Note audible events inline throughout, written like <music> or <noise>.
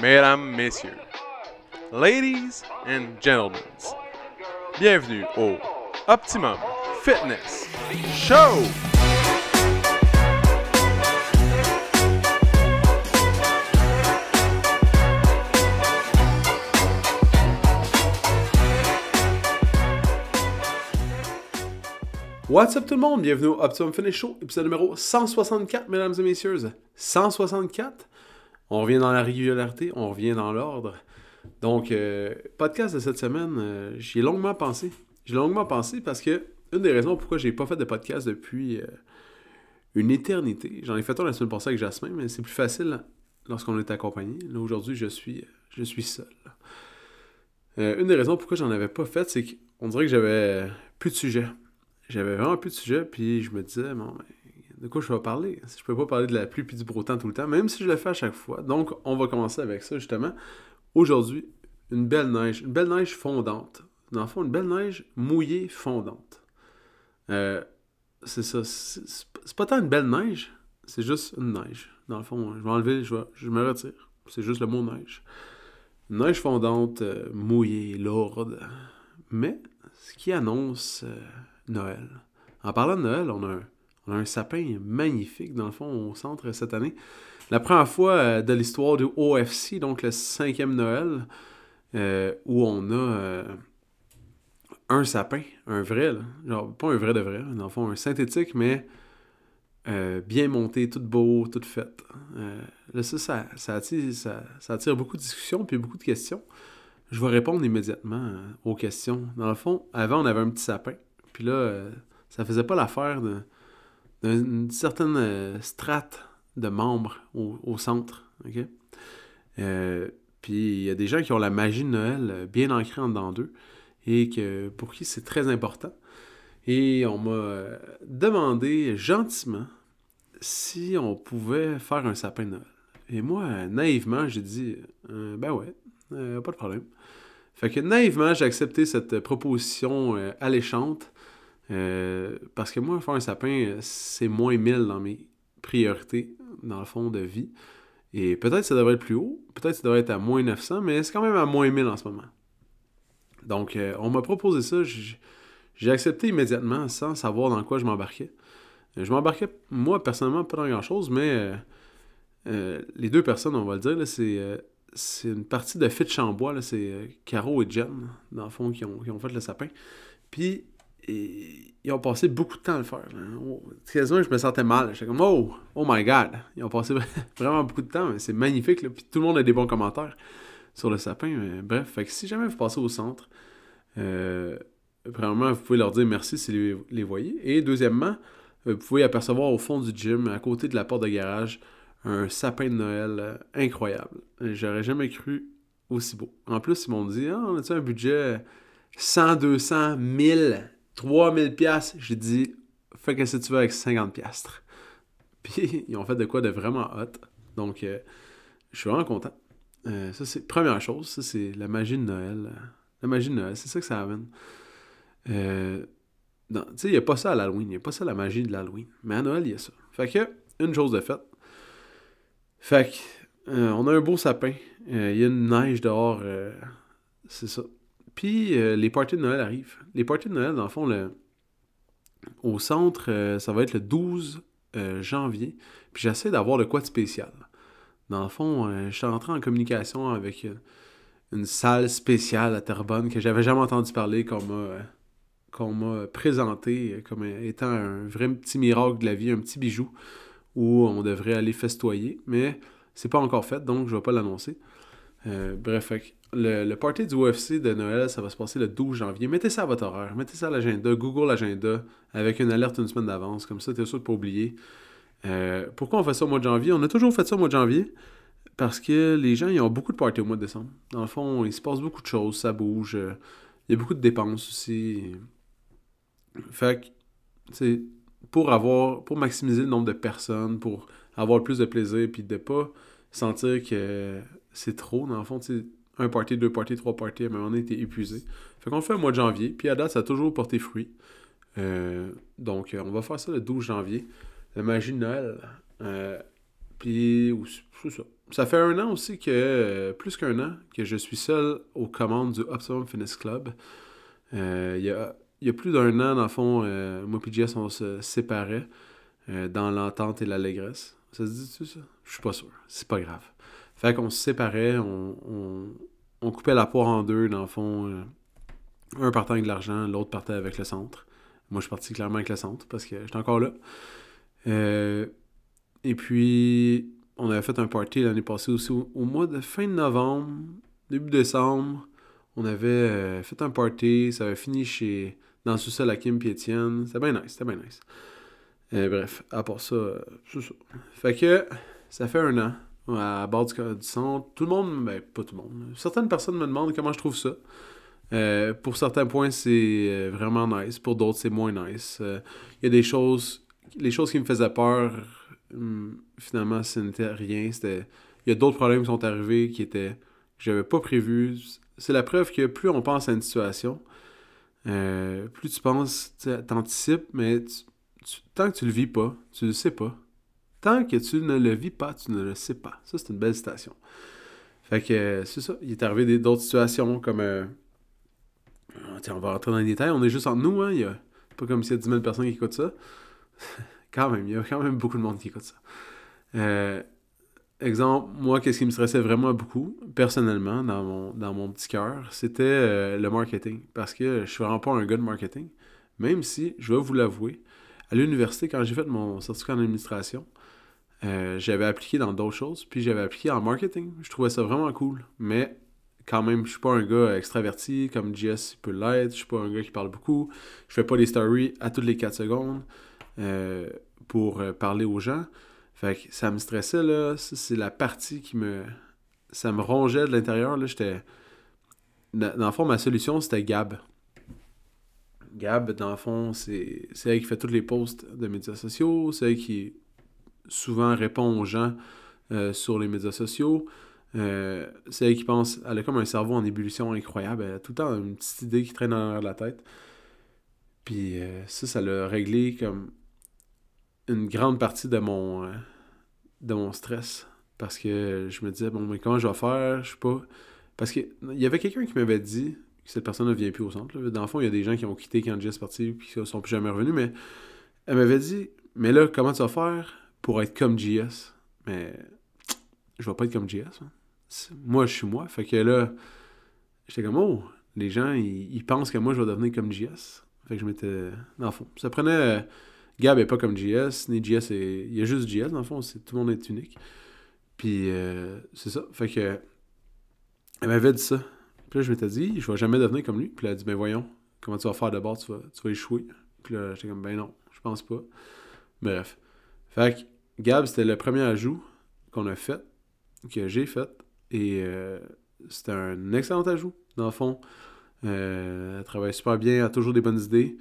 mesdames, messieurs, ladies and gentlemen, bienvenue au Optimum Fitness Show! What's up tout le monde? Bienvenue au Optimum Fitness Show, épisode numéro 164, mesdames et messieurs. 164. On revient dans la régularité, on revient dans l'ordre. Donc, euh, podcast de cette semaine, euh, j'y ai longuement pensé. J'ai longuement pensé parce que une des raisons pourquoi j'ai pas fait de podcast depuis euh, une éternité, j'en ai fait un la semaine passée avec Jasmin, mais c'est plus facile lorsqu'on est accompagné. Là, aujourd'hui, je suis, je suis seul. une des raisons pourquoi j'en avais pas fait, c'est qu'on dirait que j'avais plus de sujets j'avais vraiment plus de sujet, puis je me disais, bon, ben, de quoi je vais parler? Je peux pas parler de la pluie puis du beau temps tout le temps, même si je le fais à chaque fois. Donc, on va commencer avec ça, justement. Aujourd'hui, une belle neige, une belle neige fondante. Dans le fond, une belle neige mouillée fondante. Euh, c'est ça. C'est pas tant une belle neige, c'est juste une neige. Dans le fond, je vais enlever, je, vais, je me retire. C'est juste le mot neige. Une neige fondante, euh, mouillée, lourde. Mais, ce qui annonce euh, Noël. En parlant de Noël, on a un, sapin magnifique, dans le fond, au centre cette année. La première fois euh, de l'histoire du OFC, donc le cinquième Noël, euh, où on a euh, un sapin, un vrai, genre pas un vrai de vrai, dans le fond, un synthétique, mais bien monté, tout beau, tout fait. là, ça, ça, attire, ça, attire, beaucoup de discussions puis beaucoup de questions. Je vais répondre immédiatement aux questions. Dans le fond, avant, on avait un petit sapin. Puis là, ça faisait pas l'affaire d'une certaine euh, strate de membres au, centre. Euh, puis il y a des gens qui ont la magie de Noël bien ancrée en dedans d'eux et que, pour qui c'est très important. Et on m'a demandé gentiment si on pouvait faire un sapin de Noël. Et moi, naïvement, j'ai dit ben ouais, pas de problème. Fait que naïvement, j'ai accepté cette proposition alléchante euh, parce que moi, faire un sapin, c'est moins 1000 dans mes priorités, dans le fond, de vie. Et peut-être ça devrait être plus haut, peut-être ça devrait être à moins 900, mais c'est quand même à moins 1000 en ce moment. Donc, euh, on m'a proposé ça, j'ai accepté immédiatement sans savoir dans quoi je m'embarquais. Euh, je m'embarquais, moi, personnellement, pas dans grand-chose, mais les deux personnes, on va le dire, c'est une partie de Fit Chambois, c'est Caro et Jen, dans le fond, qui ont, qui ont fait le sapin. Puis, et ils ont passé beaucoup de temps à le faire. Oh, quasiment, je me sentais mal. J'étais comme, oh, oh my god. Ils ont passé <laughs> vraiment beaucoup de temps. C'est magnifique. Puis tout le monde a des bons commentaires sur le sapin. bref, fait que si jamais vous passez au centre, euh, premièrement, vous pouvez leur dire merci si vous les voyez. Et deuxièmement, euh, vous pouvez apercevoir au fond du gym, à côté de la porte de garage, un sapin de Noël euh, incroyable. J'aurais jamais cru aussi beau. En plus, ils m'ont dit, ah, on a un budget 100, 200, 1000 3000 pièces j'ai dit fais que si tu veux avec 50 piastres. <laughs> Puis ils ont fait de quoi de vraiment hot. Donc euh, je suis vraiment content. Euh, ça c'est première chose, ça c'est la magie de Noël. La magie de Noël, c'est ça que ça amène. Euh, tu sais, il n'y a pas ça à l'Halloween, il n'y a pas ça la magie de l'Halloween. Mais à Noël, il y a ça. Fait que, une chose de faite. Fait que, on a un beau sapin. Il y a une neige dehors. c'est ça. Puis euh, les parties de Noël arrivent. Les parties de Noël, dans le fond, au centre, euh, ça va être le 12 euh, janvier. Puis j'essaie d'avoir le quoi de spécial. Dans le fond, je suis entré en communication avec une salle spéciale à Terrebonne que j'avais jamais entendu parler, qu'on m'a présenté comme étant un vrai petit miracle de la vie, un petit bijou où on devrait aller festoyer. Mais c'est pas encore fait, donc je vais pas l'annoncer. Bref, le, party du UFC de Noël, ça va se passer le 12 janvier. Mettez ça à votre horaire. Mettez ça à l'agenda. Google l'agenda avec une alerte une semaine d'avance. Comme ça, tu es sûr de pas oublier. Euh, pourquoi on fait ça au mois de janvier? On a toujours fait ça au mois de janvier parce que les gens, ils ont beaucoup de parties au mois de décembre. Dans le fond, il se passe beaucoup de choses. Ça bouge. Euh, il y a beaucoup de dépenses aussi. Fait que, c'est pour avoir, pour maximiser le nombre de personnes, pour avoir plus de plaisir, puis de pas sentir que c'est trop, dans le fond, un party, deux parties, trois parties, à un moment donné, t'es épuisé. Fait qu'on fait au mois de janvier, puis à date, ça a toujours porté fruit. Euh, donc, euh, on va faire ça le 12 janvier. La magie de Noël. Euh, puis, c'est ça. Ça fait un an aussi que, plus qu'un an, que je suis seul aux commandes du Optimum Fitness Club. Il y, a, plus d'un an, dans le fond, moi et Jess, on se séparait dans l'entente et l'allégresse. Ça se dit-tu, ça? Je suis pas sûr. C'est pas grave. Fait qu'on se séparait, on, on, coupait la poire en deux, dans le fond. un partait avec de l'argent, l'autre partait avec le centre. Moi, je suis parti clairement avec le centre parce que j'étais encore là. et puis, on avait fait un party l'année passée aussi, au, mois de fin de novembre, début décembre. On avait euh, fait un party, ça avait fini chez dans le sous-sol à Kim. C'était bien nice, c'était bien nice. Euh, bref, à part ça, euh, c'est ça. Fait que ça fait un an à bord du, du centre. Tout le monde, ben pas tout le monde. Certaines personnes me demandent comment je trouve ça. pour certains points, c'est vraiment nice. Pour d'autres, c'est moins nice. Il y a des choses, les choses qui me faisaient peur Hmm, finalement, ce n'était rien. C'était... Il y a d'autres problèmes qui sont arrivés qui étaient que j'avais pas prévus. C'est la preuve que plus on pense à une situation, euh, plus tu penses, t'anticipes, mais tant que tu le vis pas, tu le sais pas. Tant que tu ne le vis pas, tu ne le sais pas. Ça, c'est une belle citation. Fait que c'est ça. Il est arrivé d'autres situations comme. Euh, on va rentrer dans les détails. On est juste entre nous, hein. Il y a pas comme s'il y a 10 000 personnes qui écoutent ça. <laughs> Quand même, il y a quand même beaucoup de monde qui écoute ça. Euh, exemple, moi, qu'est-ce qui me stressait vraiment beaucoup, personnellement, dans mon, dans mon petit cœur, c'était euh, le marketing. Parce que je suis vraiment pas un gars de marketing. Même si, je vais vous l'avouer, à l'université, quand j'ai fait mon certificat en administration, euh, j'avais appliqué dans d'autres choses, puis j'avais appliqué en marketing. Je trouvais ça vraiment cool. Mais quand même, je suis pas un gars extraverti comme JS peut l'être. Je suis pas un gars qui parle beaucoup. Je fais pas des stories à toutes les 4 secondes. Euh, pour euh, parler aux gens. Fait que ça me stressait, là. C'est la partie qui me. Ça me rongeait de l'intérieur. J'étais. Dans, le fond, ma solution, c'était Gab. Gab, dans le fond, c'est elle qui fait tous les posts de médias sociaux. C'est elle qui souvent répond aux gens euh, sur les médias sociaux. c'est elle qui pense. Elle a comme un cerveau en ébullition incroyable. Elle a tout le temps une petite idée qui traîne dans la tête. Puis ça, ça l'a réglé comme une grande partie de mon, euh, de mon stress. Parce que je me disais, bon, mais comment je vais faire? Je sais pas. Parce qu'il y avait quelqu'un qui m'avait dit que cette personne ne vient plus au centre. Dans le fond, il y a des gens qui ont quitté quand Jess est parti et qui ne sont plus jamais revenus. Mais elle m'avait dit, mais là, comment tu vas faire? Pour être comme JS? Mais je vais pas être comme JS. Hein. Moi, je suis moi. Fait que là, j'étais comme, oh, les gens, ils, pensent que moi, je vais devenir comme JS. Fait que je m'étais. Dans le fond, ça prenait Gab est pas comme JS, ni JS. Il y a juste JS, dans le fond, tout le monde est unique. Puis euh, c'est ça. Fait que. Elle m'avait dit ça. Puis là, je m'étais dit, je vais jamais devenir comme lui. Puis elle a dit, ben voyons, comment tu vas faire d'abord, tu vas, tu vas échouer. Puis là, j'étais comme, ben non, je pense pas. Bref. Fait que Gab, c'était le premier ajout qu'on a fait, que j'ai fait. Et euh, c'était un excellent ajout, dans le fond. Euh, elle travaille super bien, elle a toujours des bonnes idées.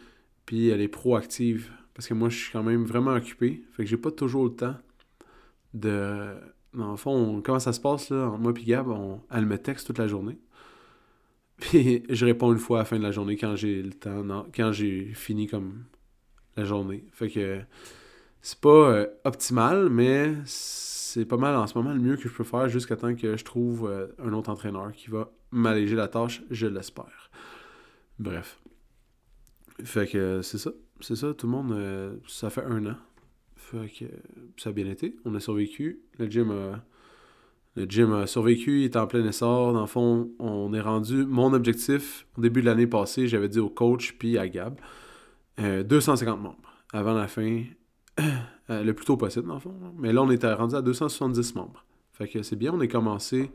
Puis elle est proactive parce que moi, je suis quand même vraiment occupé. Fait que j'ai pas toujours le temps de. Dans le fond, comment ça se passe, là, moi et Gab, elle me texte toute la journée. <laughs> Puis je réponds une fois à la fin de la journée quand j'ai le temps, quand j'ai fini comme la journée. Fait que c'est pas euh, optimal, mais c'est pas mal en ce moment le mieux que je peux faire jusqu'à temps que je trouve euh, un autre entraîneur qui va m'alléger la tâche, je l'espère. Bref. Fait que c'est ça c'est ça, tout le monde, euh, ça fait un an. Fait que ça a bien été. On a survécu. Le gym a, le gym a survécu, il est en plein essor. Dans le fond, on est rendu. Mon objectif, au début de l'année passée, j'avais dit au coach puis à Gab, 250 euh, membres avant la fin, <clears throat> euh, le plus tôt possible, dans le fond. Mais là, on était rendu à 270 membres. Fait que c'est bien, on est commencé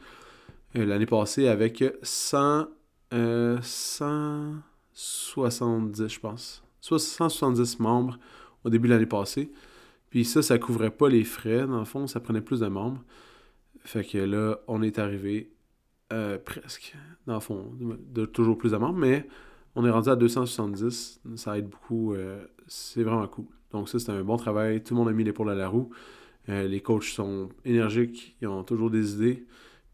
l'année passée avec 100, 170, je pense. 170 membres au début de l'année passée. Puis ça, ça couvrait pas les frais, dans le fond, ça prenait plus de membres. Fait que là, on est arrivé euh, presque, dans le fond, de, toujours plus de membres, mais on est rendu à 270. Ça aide beaucoup. Euh, c'est vraiment cool. Donc ça, c'est un bon travail. Tout le monde a mis l'épaule à la roue. Euh, les coachs sont énergiques, ils ont toujours des idées.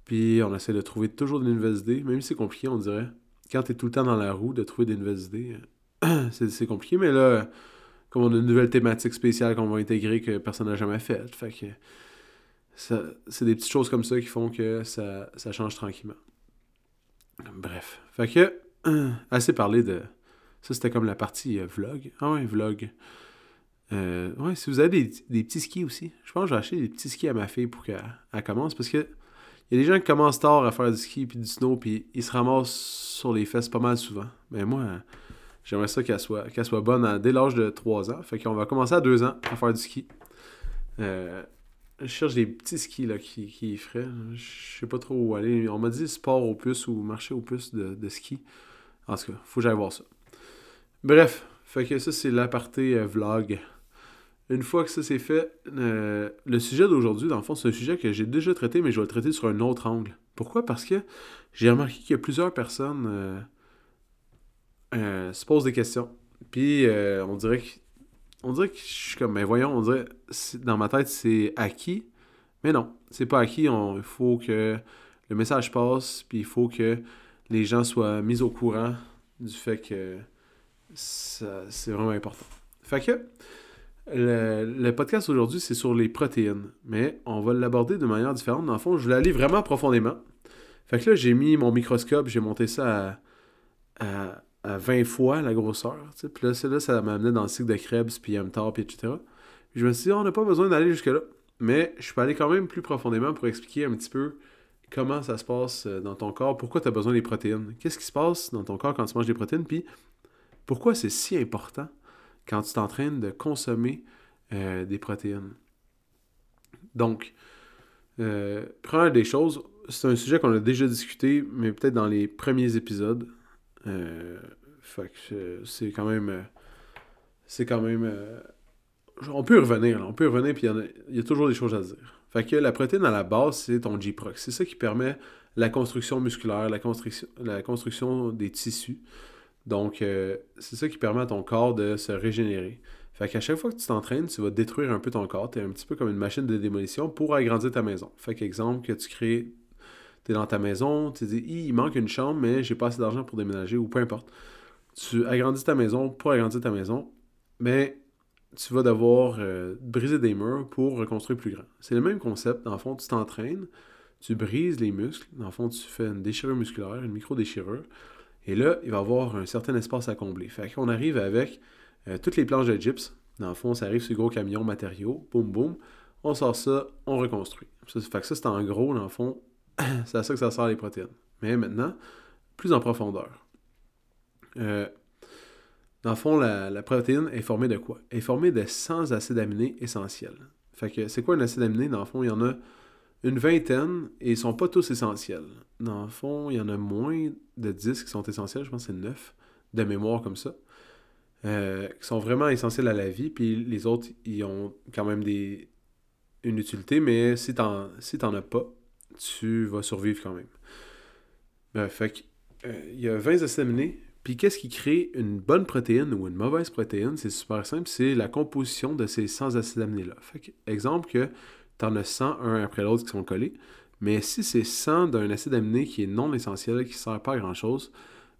Puis on essaie de trouver toujours des nouvelles idées, même si c'est compliqué, on dirait. Quand tu es tout le temps dans la roue, de trouver des nouvelles idées, <clears throat> c'est compliqué, mais là, comme on a une nouvelle thématique spéciale qu'on va intégrer que personne n'a jamais faite, fait que c'est des petites choses comme ça qui font que ça, ça change tranquillement. Bref. Fait que, <clears throat> assez parlé de. Ça, c'était comme la partie euh, vlog. Ah ouais, vlog. Euh, ouais, si vous avez des, petits skis aussi, je pense que je vais acheter des petits skis à ma fille pour qu'elle commence parce que il y a des gens qui commencent tard à faire du ski puis du snow puis ils se ramassent sur les fesses pas mal souvent. Mais moi, j'aimerais ça qu'elle soit, soit bonne dès l'âge de 3 ans. Fait qu'on va commencer à 2 ans à faire du ski. Euh, je cherche des petits skis là, qui, qui feraient. Je sais pas trop où aller. On m'a dit sport au plus ou marché au plus de, ski. En tout cas, faut que j'aille voir ça. Bref, fait que ça, c'est l'aparté euh, vlog. Une fois que ça c'est fait, euh, le sujet d'aujourd'hui, dans le fond, c'est un sujet que j'ai déjà traité, mais je vais le traiter sur un autre angle. Pourquoi? Parce que j'ai remarqué qu'il y a plusieurs personnes euh, se posent des questions. Puis on dirait que dirait que je suis comme, mais voyons, on dirait, dans ma tête, c'est acquis. Mais non, c'est pas acquis. il faut que le message passe, puis il faut que les gens soient mis au courant du fait que c'est vraiment important. Fait que le, podcast aujourd'hui, c'est sur les protéines, mais on va l'aborder de manière différente. Dans le fond, je voulais aller vraiment profondément. Fait que là, j'ai mis mon microscope, j'ai monté ça à à 20 fois la grosseur. Puis là, ça m'a amené dans le cycle de Krebs, puis MTAR, puis etc. Puis je me suis dit, on n'a pas besoin d'aller jusque-là. Mais je peux aller quand même plus profondément pour expliquer un petit peu comment ça se passe euh, dans ton corps, pourquoi tu as besoin des protéines? Qu'est-ce qui se passe dans ton corps quand tu manges des protéines, puis pourquoi c'est si important quand tu t'entraînes de consommer euh, des protéines? Donc, euh, première des choses, c'est un sujet qu'on a déjà discuté, mais peut-être dans les premiers épisodes. Euh, fait que c'est quand même. Euh, c'est quand même. On peut y revenir, on peut y revenir, puis il y, a toujours des choses à dire. Fait que la protéine à la base, c'est ton G-Prox. C'est ça qui permet la construction musculaire, la construction des tissus. Donc, c'est ça qui permet à ton corps de se régénérer. Fait qu'à chaque fois que tu t'entraînes, tu vas détruire un peu ton corps. Tu es un petit peu comme une machine de démolition pour agrandir ta maison. Fait qu'exemple, que tu crées tu es dans ta maison, tu te dis, il manque une chambre, mais j'ai pas assez d'argent pour déménager, ou peu importe. Tu agrandis ta maison pour agrandir ta maison, mais tu vas devoir euh, briser des murs pour reconstruire plus grand. C'est le même concept. Dans le fond, tu t'entraînes, tu brises les muscles. Dans le fond, tu fais une déchirure musculaire, une micro-déchirure. Et là, il va avoir un certain espace à combler. Fait qu'on arrive avec euh, toutes les planches de gyps. Dans le fond, ça arrive sur gros camion matériaux. Boum, boum. On sort ça, on reconstruit. Ça, fait que ça, c'est en gros, dans le fond, <clears throat> c'est à ça que ça sert les protéines. Mais maintenant, plus en profondeur. Euh, dans le fond, la, protéine est formée de quoi? Elle est formée de 100 acides aminés essentiels. Fait que c'est quoi un acide aminé? Dans le fond, il y en a une vingtaine et ils sont pas tous essentiels. Dans le fond, il y en a moins de 10 qui sont essentiels, je pense que c'est 9 de mémoire comme ça, euh, qui sont vraiment essentiels à la vie, puis les autres, ils ont quand même des, une utilité, mais si t'en si as pas, tu vas survivre quand même. Ben, fait euh, il y a 20 acides aminés. Puis qu'est-ce qui crée une bonne protéine ou une mauvaise protéine? C'est super simple, c'est la composition de ces 100 acides aminés-là. Fait exemple que tu en as 100 un après l'autre qui sont collés, mais si c'est 100 d'un acide aminé qui est non essentiel, qui ne sert pas à grand-chose,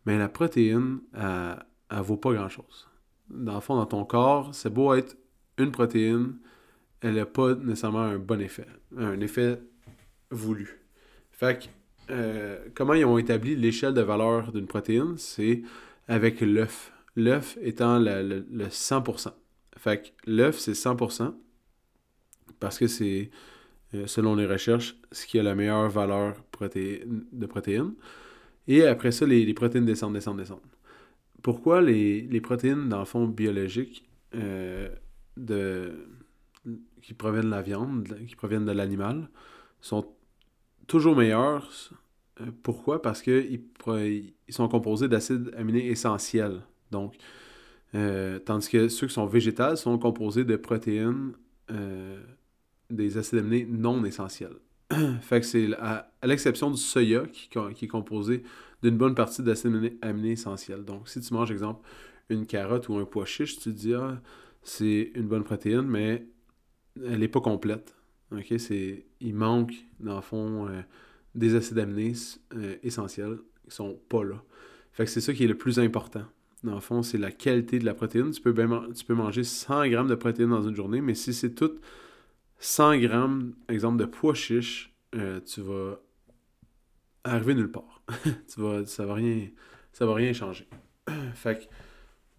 mais ben, la protéine, elle, ne vaut pas grand-chose. Dans le fond, dans ton corps, c'est beau être une protéine, elle n'a pas nécessairement un bon effet. Un effet voulu. Fait euh, comment ils ont établi l'échelle de valeur d'une protéine? C'est avec l'œuf. L'œuf étant le, 100%. Fait que l'œuf, c'est 100% parce que c'est, euh, selon les recherches, ce qui a la meilleure valeur de protéines. Et après ça, les, protéines descendent, descendent, descendent. Pourquoi les, protéines, dans le fond, biologiques, euh, de, qui proviennent de la viande, qui proviennent de l'animal, sont toujours meilleurs. Euh, pourquoi? Parce qu'ils ils sont composés d'acides aminés essentiels. Donc, euh, tandis que ceux qui sont végétales sont composés de protéines, des acides aminés non essentiels. <clears throat> fait que c'est à, l'exception du soya qui, qui, est composé d'une bonne partie d'acides aminés, essentiels. Donc, si tu manges, exemple, une carotte ou un pois chiche, tu te dis, ah, c'est une bonne protéine, mais elle n'est pas complète. C'est il manque dans le fond euh, des acides aminés euh, essentiels qui sont pas là. Fait que c'est ça qui est le plus important. Dans le fond, c'est la qualité de la protéine. Tu peux, tu peux manger 100 grammes de protéines dans une journée, mais si c'est tout 100 grammes, exemple, de pois chiche, euh, tu vas arriver nulle part. <laughs> tu vas, ça va rien, ça va rien changer. <clears throat> fait que,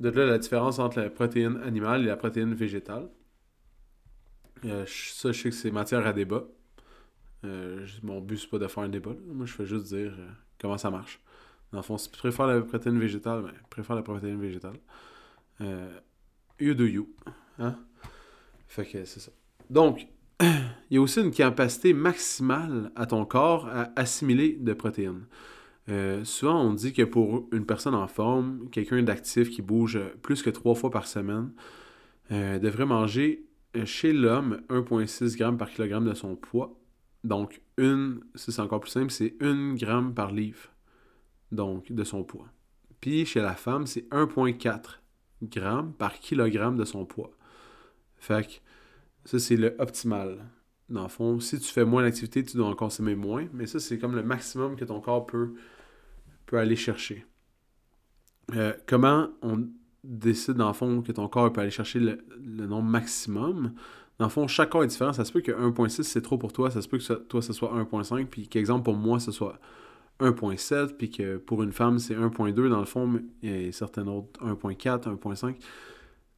de là, la différence entre la protéine animale et la protéine végétale. Euh, ça, je sais que c'est matière à débat. Euh, mon but, c'est pas de faire un débat. Moi, je fais juste dire comment ça marche. Dans le fond, si tu préfères la protéine végétale, ben, préfère la protéine végétale. you do you. Hein? Fait que c'est ça. Donc, <clears throat> il y a aussi une capacité maximale à ton corps à assimiler de protéines. souvent, on dit que pour une personne en forme, quelqu'un d'actif qui bouge plus que trois fois par semaine, devrait manger chez l'homme 1,6 g par kilogramme de son poids. Donc, une, c'est encore plus simple, c'est 1 g par livre, donc de son poids. Puis chez la femme, c'est 1,4 g par kilogramme de son poids. Fait que ça, c'est le optimal. Dans le fond, si tu fais moins d'activité, tu dois en consommer moins, mais ça, c'est comme le maximum que ton corps peut, peut aller chercher. Euh, comment on décide, dans le fond, que ton corps peut aller chercher le, nombre maximum, dans le fond, chaque corps est différent. Ça se peut que 1.6, c'est trop pour toi. Ça se peut que toi, ce soit 1.5. Puis qu'exemple, pour moi, ce soit 1.7. Puis que pour une femme, c'est 1.2. Dans le fond, il y a certains autres 1.4, 1.5.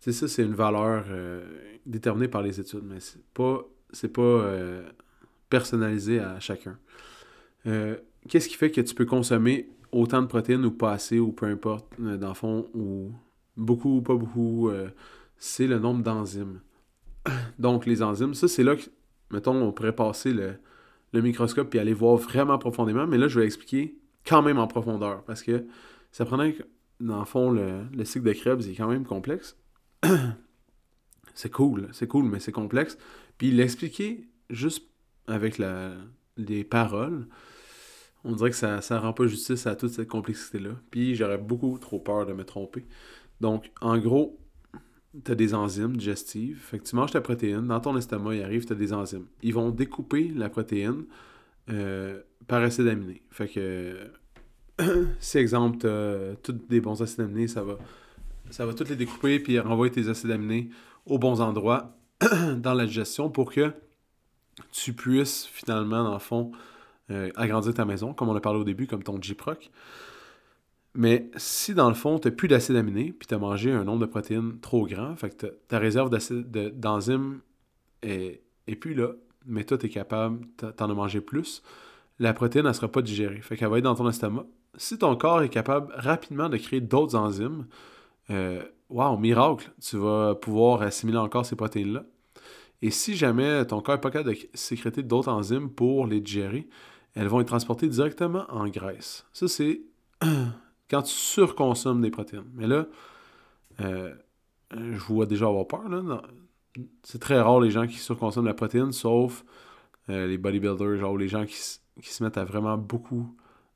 C'est ça, c'est une valeur euh, déterminée par les études. Mais c'est pas, c'est pas euh, personnalisé à chacun. Euh, qu'est-ce qui fait que tu peux consommer autant de protéines ou pas assez, ou peu importe, dans le fond, ou beaucoup ou pas beaucoup, c'est le nombre d'enzymes. <coughs> Donc, les enzymes, ça, c'est là que, mettons, on pourrait passer le, microscope et aller voir vraiment profondément, mais là, je vais expliquer quand même en profondeur, parce que ça prenait, dans le fond, le, cycle de Krebs est quand même complexe. <clears throat> c'est cool, c'est cool, mais c'est complexe. Puis l'expliquer juste avec la, les paroles, on dirait que ça ne rend pas justice à toute cette complexité-là. Puis j'aurais beaucoup trop peur de me tromper. Donc, en gros, tu as des enzymes digestives. Fait que tu manges ta protéine, dans ton estomac, il arrive, tu as des enzymes. Ils vont découper la protéine euh, par acide aminé. Fait que, <clears throat> si exemple, tu as tous des bons acides aminés, ça va, ça va toutes les découper puis renvoyer tes acides aminés aux bons endroits <clears throat> dans la digestion pour que tu puisses finalement, dans le fond, euh, agrandir ta maison, comme on a parlé au début, comme ton J-Proc. Mais si dans le fond, tu n'as plus d'acide aminé, puis tu as mangé un nombre de protéines trop grand, fait ta réserve d'enzymes est, est, plus là, mais toi, tu es capable, t'en as mangé plus, la protéine, ne sera pas digérée. Fait qu'elle va être dans ton estomac. Si ton corps est capable rapidement de créer d'autres enzymes, wow, miracle, tu vas pouvoir assimiler encore ces protéines-là. Et si jamais ton corps n'est pas capable de sécréter d'autres enzymes pour les digérer, elles vont être transportées directement en graisse. Ça, c'est <clears throat> quand tu surconsommes des protéines. Mais là, euh, je vois déjà avoir peur. C'est très rare les gens qui surconsomment la protéine, sauf euh, les bodybuilders, genre les gens qui, se mettent à vraiment beaucoup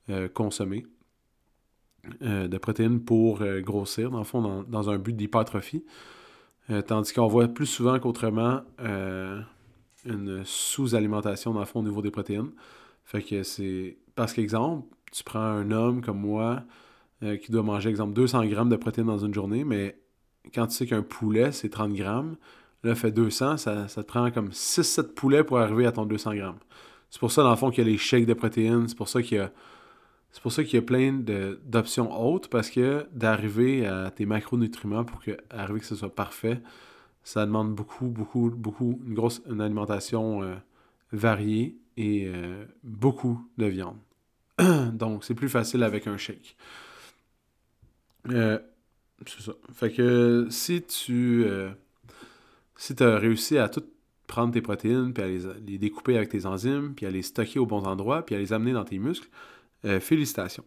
euh, consommer de protéines pour grossir, dans le fond, dans, un but d'hypertrophie. tandis qu'on voit plus souvent qu'autrement une sous-alimentation, dans le fond, au niveau des protéines. Fait que c'est. Parce qu'exemple, tu prends un homme comme moi euh, qui doit manger, exemple, 200 grammes de protéines dans une journée, mais quand tu sais qu'un poulet, c'est 30 grammes, là, fait 200, ça, ça te prend comme 6-7 poulets pour arriver à ton 200 grammes. C'est pour ça, dans le fond, qu'il y a les shakes de protéines, c'est pour ça qu'il y a... C'est pour ça qu'il y a plein d'options hautes, parce que d'arriver à tes macronutriments pour que, arriver que ce soit parfait, ça demande beaucoup, beaucoup, beaucoup, une grosse une alimentation euh, variée et euh, beaucoup de viande. <clears throat> Donc, c'est plus facile avec un shake. Euh, c'est ça. Fait que si tu si as réussi à tout prendre tes protéines, puis à les, découper avec tes enzymes, puis à les stocker au bon endroit, puis à les amener dans tes muscles, euh, félicitations.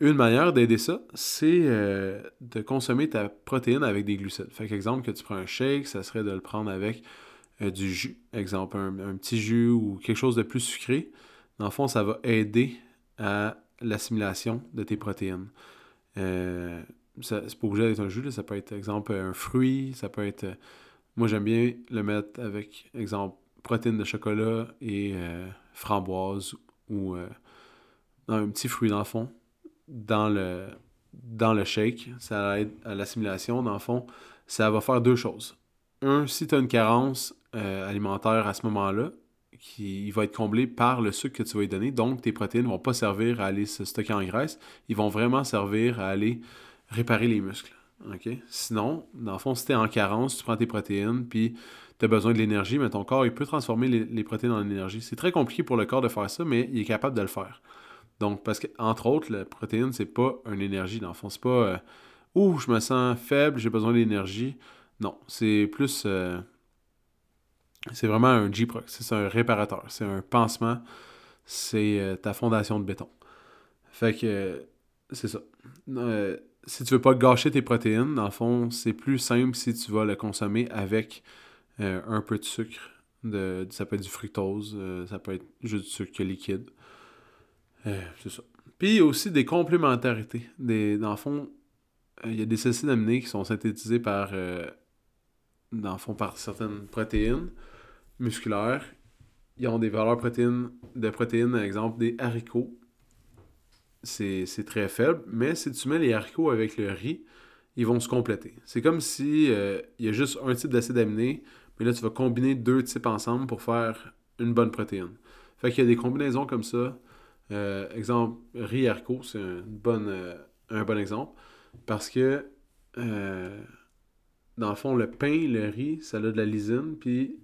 Une manière d'aider ça, c'est de consommer ta protéine avec des glucides. Fait qu'exemple, que tu prends un shake, ça serait de le prendre avec du jus. Exemple, un, petit jus ou quelque chose de plus sucré. Dans le fond, ça va aider à l'assimilation de tes protéines. Euh, c'est pas obligé d'être un jus, ça peut être, exemple, un fruit, ça peut être... moi, j'aime bien le mettre avec, exemple, protéines de chocolat et euh, framboise ou euh, un petit fruit dans le fond, dans le, dans shake. Ça aide à l'assimilation, dans le fond. Ça va faire deux choses. Un, si tu as une carence, euh, alimentaire à ce moment-là, qui il va être comblé par le sucre que tu vas lui donner. Donc, tes protéines ne vont pas servir à aller se stocker en graisse. Ils vont vraiment servir à aller réparer les muscles. Sinon, dans le fond, si tu es en carence, tu prends tes protéines, puis tu as besoin de l'énergie, mais ton corps, il peut transformer les, protéines en énergie. C'est très compliqué pour le corps de faire ça, mais il est capable de le faire. Donc, parce que, entre autres, la protéine, c'est pas une énergie, dans le fond. C'est pas euh, Ouh, je me sens faible, j'ai besoin d'énergie. Non, c'est plus. Euh, c'est vraiment un G-Prox. C'est un réparateur. C'est un pansement. C'est euh, ta fondation de béton. Fait que c'est ça. si tu veux pas gâcher tes protéines, dans le fond, c'est plus simple si tu vas le consommer avec un peu de sucre. De, ça peut être du fructose, ça peut être juste du sucre liquide. C'est ça. Puis il y a aussi des complémentarités. Des, dans le fond, il y a des acides aminés qui sont synthétisés par, dans le fond, par certaines protéines musculaires. Ils ont des valeurs protéines, de protéines, par exemple des haricots. C'est très faible, mais si tu mets les haricots avec le riz, ils vont se compléter. C'est comme si il y a juste un type d'acide aminé, mais là tu vas combiner deux types ensemble pour faire une bonne protéine. Fait qu'il y a des combinaisons comme ça. Exemple, riz haricot, c'est une bonne, un bon exemple. Parce que, euh, dans le fond, le pain, le riz, ça a de la lysine, puis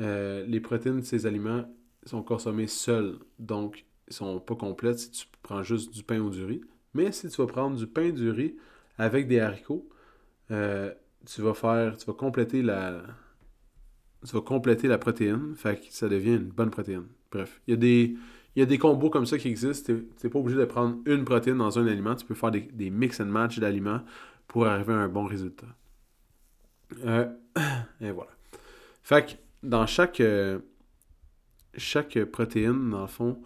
euh, les protéines de ces aliments sont consommées seules. Donc, ils sont pas complètes si tu prends juste du pain ou du riz. Mais si tu vas prendre du pain, du riz avec des haricots, euh, tu vas faire, tu vas compléter la, tu vas compléter la protéine, fait que ça devient une bonne protéine. Bref, il y a des, il y a des combos comme ça qui existent. Tu n'es pas obligé de prendre une protéine dans un aliment. Tu peux faire des, mix and match d'aliments pour arriver à un bon résultat. Euh, <clears throat> et voilà. Fait que dans chaque, euh, chaque protéine, dans le fond,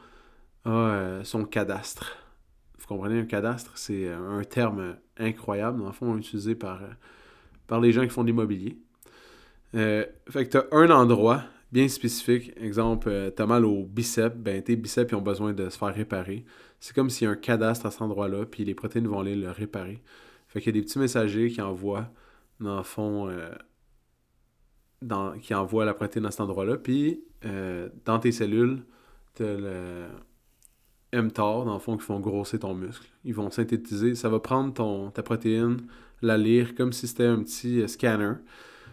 a euh, son cadastre. Vous comprenez, un cadastre, c'est un terme incroyable, dans le fond, utilisé par, par les gens qui font de l'immobilier. fait que tu as un endroit bien spécifique. Exemple, euh, tu as mal au bicep, ben tes biceps ont besoin de se faire réparer. C'est comme s'il y a un cadastre à cet endroit-là, puis les protéines vont aller le réparer. Fait qu'il y a des petits messagers qui envoient, dans le fond, euh, dans, qui envoient la protéine à cet endroit-là. Puis, euh, dans tes cellules, tu as le mTOR, dans le fond, qui font grossir ton muscle. Ils vont synthétiser. Ça va prendre ton, ta protéine, la lire comme si c'était un petit scanner.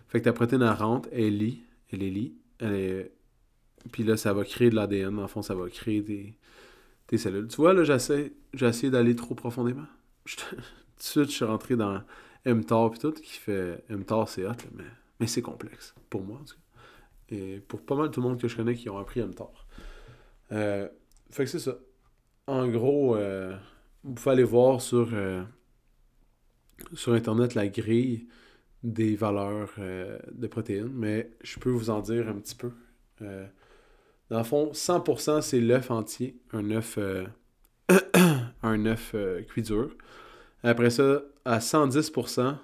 Fait que ta protéine, elle rentre, elle lit, elle lit, puis là, ça va créer de l'ADN. En fond, ça va créer des, cellules. Tu vois, là, j'essaie, essayé d'aller trop profondément. <laughs> tout de suite, je suis rentré dans mTOR puis tout, qui fait mTOR, c'est hot, mais, mais c'est complexe. Pour moi, en tout cas. Et pour pas mal tout le monde que je connais qui ont appris mTOR. Euh, fait que c'est ça. En gros, euh, vous pouvez aller voir sur, euh, sur Internet la grille des valeurs euh, de protéines, mais je peux vous en dire un petit peu. Euh, dans le fond, 100% c'est l'œuf entier, <coughs> un œuf, euh, cuit dur. Après ça, à 110%,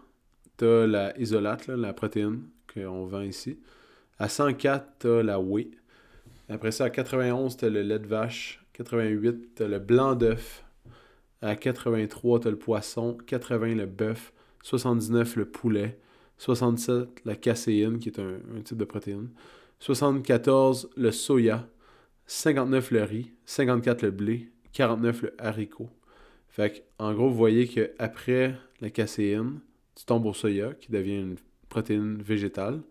tu as la isolate, la protéine qu'on vend ici. À 104, tu as la whey. Après ça, à 91, tu as le lait de vache. 88, tu as le blanc d'œuf. À 83, tu as le poisson. 80, le bœuf. 79, le poulet. 67, la caséine, qui est un, type de protéine. 74, le soya. 59, le riz. 54, le blé. 49, le haricot. Fait en gros, vous voyez qu'après la caséine, tu tombes au soya, qui devient une protéine végétale,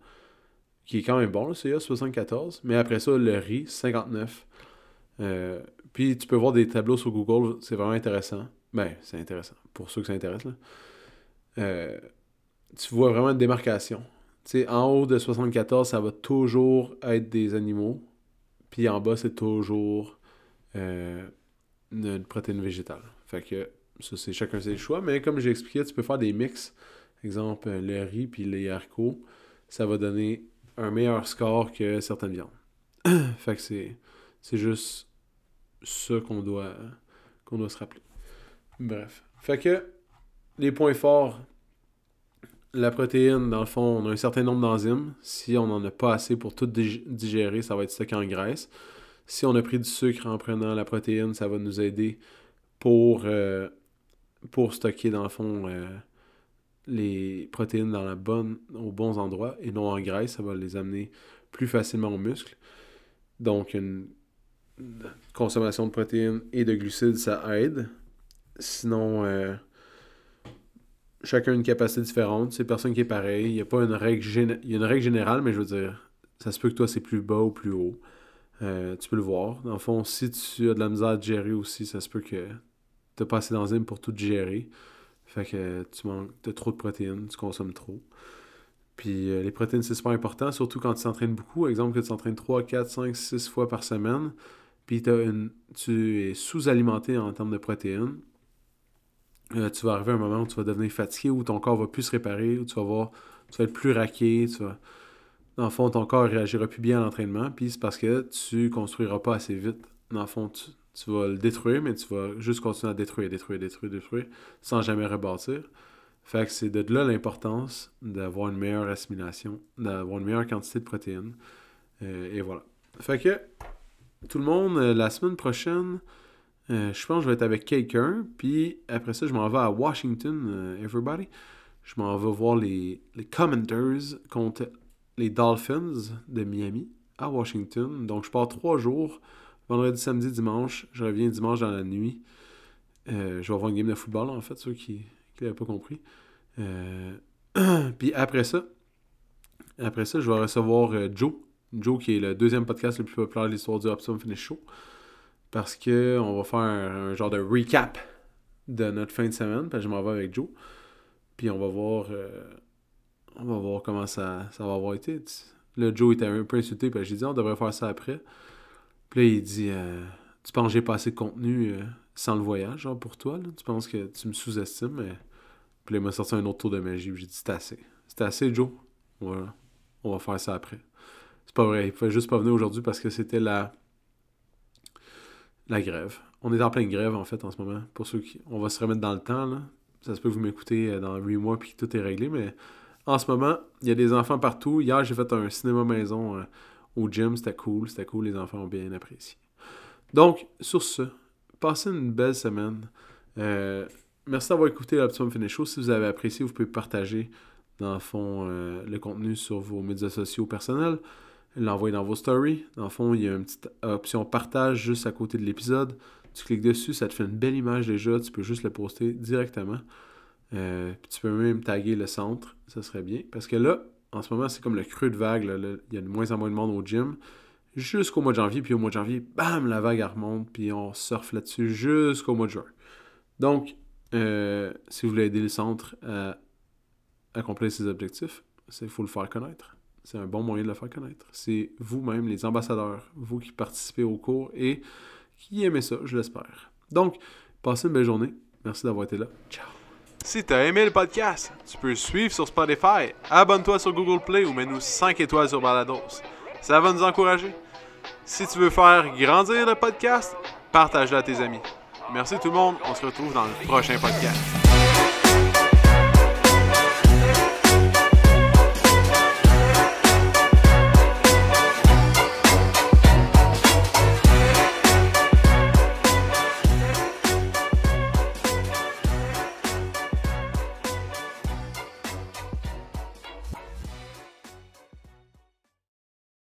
qui est quand même bon, le soya, 74. Mais après ça, le riz, 59. Euh, puis tu peux voir des tableaux sur Google, c'est vraiment intéressant. Ben, c'est intéressant, pour ceux que ça intéresse. Là. Euh, tu vois vraiment une démarcation. sais, en haut de 74, ça va toujours être des animaux. Puis en bas, c'est toujours euh, une protéine végétale. Fait que ça, c'est chacun ses choix. Mais comme j'ai expliqué, tu peux faire des mix. Exemple, le riz puis les haricots. Ça va donner un meilleur score que certaines viandes. <clears throat> fait que c'est, c'est juste ça qu'on doit, qu'on doit se rappeler. Bref. Fait que les points forts la protéine, dans le fond, on a un certain nombre d'enzymes. Si on n'en a pas assez pour tout digérer, ça va être stocké en graisse. Si on a pris du sucre en prenant la protéine, ça va nous aider pour, euh, stocker, dans le fond, euh, les protéines dans la bonne, aux bons endroits et non en graisse. Ça va les amener plus facilement aux muscles. Donc, une consommation de protéines et de glucides, ça aide. Sinon, euh, chacun a une capacité différente. C'est personne qui est pareil. Il y a pas une règle, il y a une règle générale, mais je veux dire, ça se peut que toi, c'est plus bas ou plus haut. Euh, tu peux le voir. Dans le fond, si tu as de la misère à gérer aussi, ça se peut que tu pas assez d'enzymes pour tout gérer. Fait que tu manques, as trop de protéines, tu consommes trop. Puis euh, les protéines, c'est super important, surtout quand tu t'entraînes beaucoup. Exemple, que tu t'entraînes 3, 4, 5, 6 fois par semaine. Puis tu es sous-alimenté en termes de protéines. Euh, tu vas arriver à un moment où tu vas devenir fatigué, où ton corps va plus se réparer, où tu vas voir, tu vas être plus raqué, tu vas... Dans le fond, ton corps réagira plus bien à l'entraînement, puis c'est parce que tu construiras pas assez vite. Dans le fond, tu, vas le détruire, mais tu vas juste continuer à détruire, détruire, détruire, détruire, sans jamais rebâtir. Fait que c'est de là l'importance d'avoir une meilleure assimilation, d'avoir une meilleure quantité de protéines. Euh, et voilà. Fait que tout le monde, euh, la semaine prochaine, euh, je pense que je vais être avec quelqu'un. Puis après ça, je m'en vais à Washington, everybody. Je m'en vais voir les, les contre les Dolphins de Miami à Washington. Donc je pars trois jours vendredi, samedi, dimanche. Je reviens dimanche dans la nuit. Euh, je vais avoir une game de football, en fait, ceux qui n'avaient pas compris. Euh, <clears throat> puis après ça, après ça, je vais recevoir euh, Joe. Joe, qui est le deuxième podcast le plus populaire de l'histoire du Optimum Finish Show. Parce qu'on va faire un, genre de recap de notre fin de semaine. Puis je m'en vais avec Joe. Puis on va voir. on va voir comment ça, ça va avoir été. Le Joe était un peu insulté. Puis j'ai dit on devrait faire ça après. Puis là, il dit euh, Tu penses que j'ai pas assez de contenu euh, sans le voyage, genre pour toi là? Tu penses que tu me sous-estimes. Puis là, il m'a sorti un autre tour de magie. J'ai dit C'est assez. C'est assez, Joe. Voilà. On va faire ça après. C'est pas vrai. Il faut juste pas venir aujourd'hui parce que c'était la. La grève. On est en pleine grève, en fait, en ce moment. Pour ceux qui. On va se remettre dans le temps, là. Ça se peut que vous m'écoutez euh, dans 8 mois puis que tout est réglé, mais en ce moment, il y a des enfants partout. Hier, j'ai fait un cinéma maison au gym, c'était cool, c'était cool, les enfants ont bien apprécié. Donc, sur ce, passez une belle semaine. Euh, merci d'avoir écouté l'Optimum Finish Show. Si vous avez apprécié, vous pouvez partager, dans le fond, euh, le contenu sur vos médias sociaux personnels, l'envoyer dans vos stories. Dans le fond, il y a une petite option partage juste à côté de l'épisode. Tu cliques dessus, ça te fait une belle image déjà. Tu peux juste le poster directement. Euh, puis tu peux même taguer le centre, ça serait bien. Parce que là, en ce moment, c'est comme le creux de vague. Il y a de moins en moins de monde au gym. Jusqu'au mois de janvier, puis au mois de janvier, bam, la vague remonte, puis on surfe là-dessus jusqu'au mois de juin. Donc, euh, si vous voulez aider le centre à accomplir ses objectifs, il faut le faire connaître. C'est un bon moyen de le faire connaître. C'est vous-même, les ambassadeurs, vous qui participez au cours et qui aimez ça, je l'espère. Donc, passez une belle journée. Merci d'avoir été là. Ciao. Si t'as aimé le podcast, tu peux suivre sur Spotify, abonne-toi sur Google Play ou mets-nous 5 étoiles sur Balados. Ça va nous encourager. Si tu veux faire grandir le podcast, partage-le à tes amis. Merci tout le monde, on se retrouve dans le prochain podcast.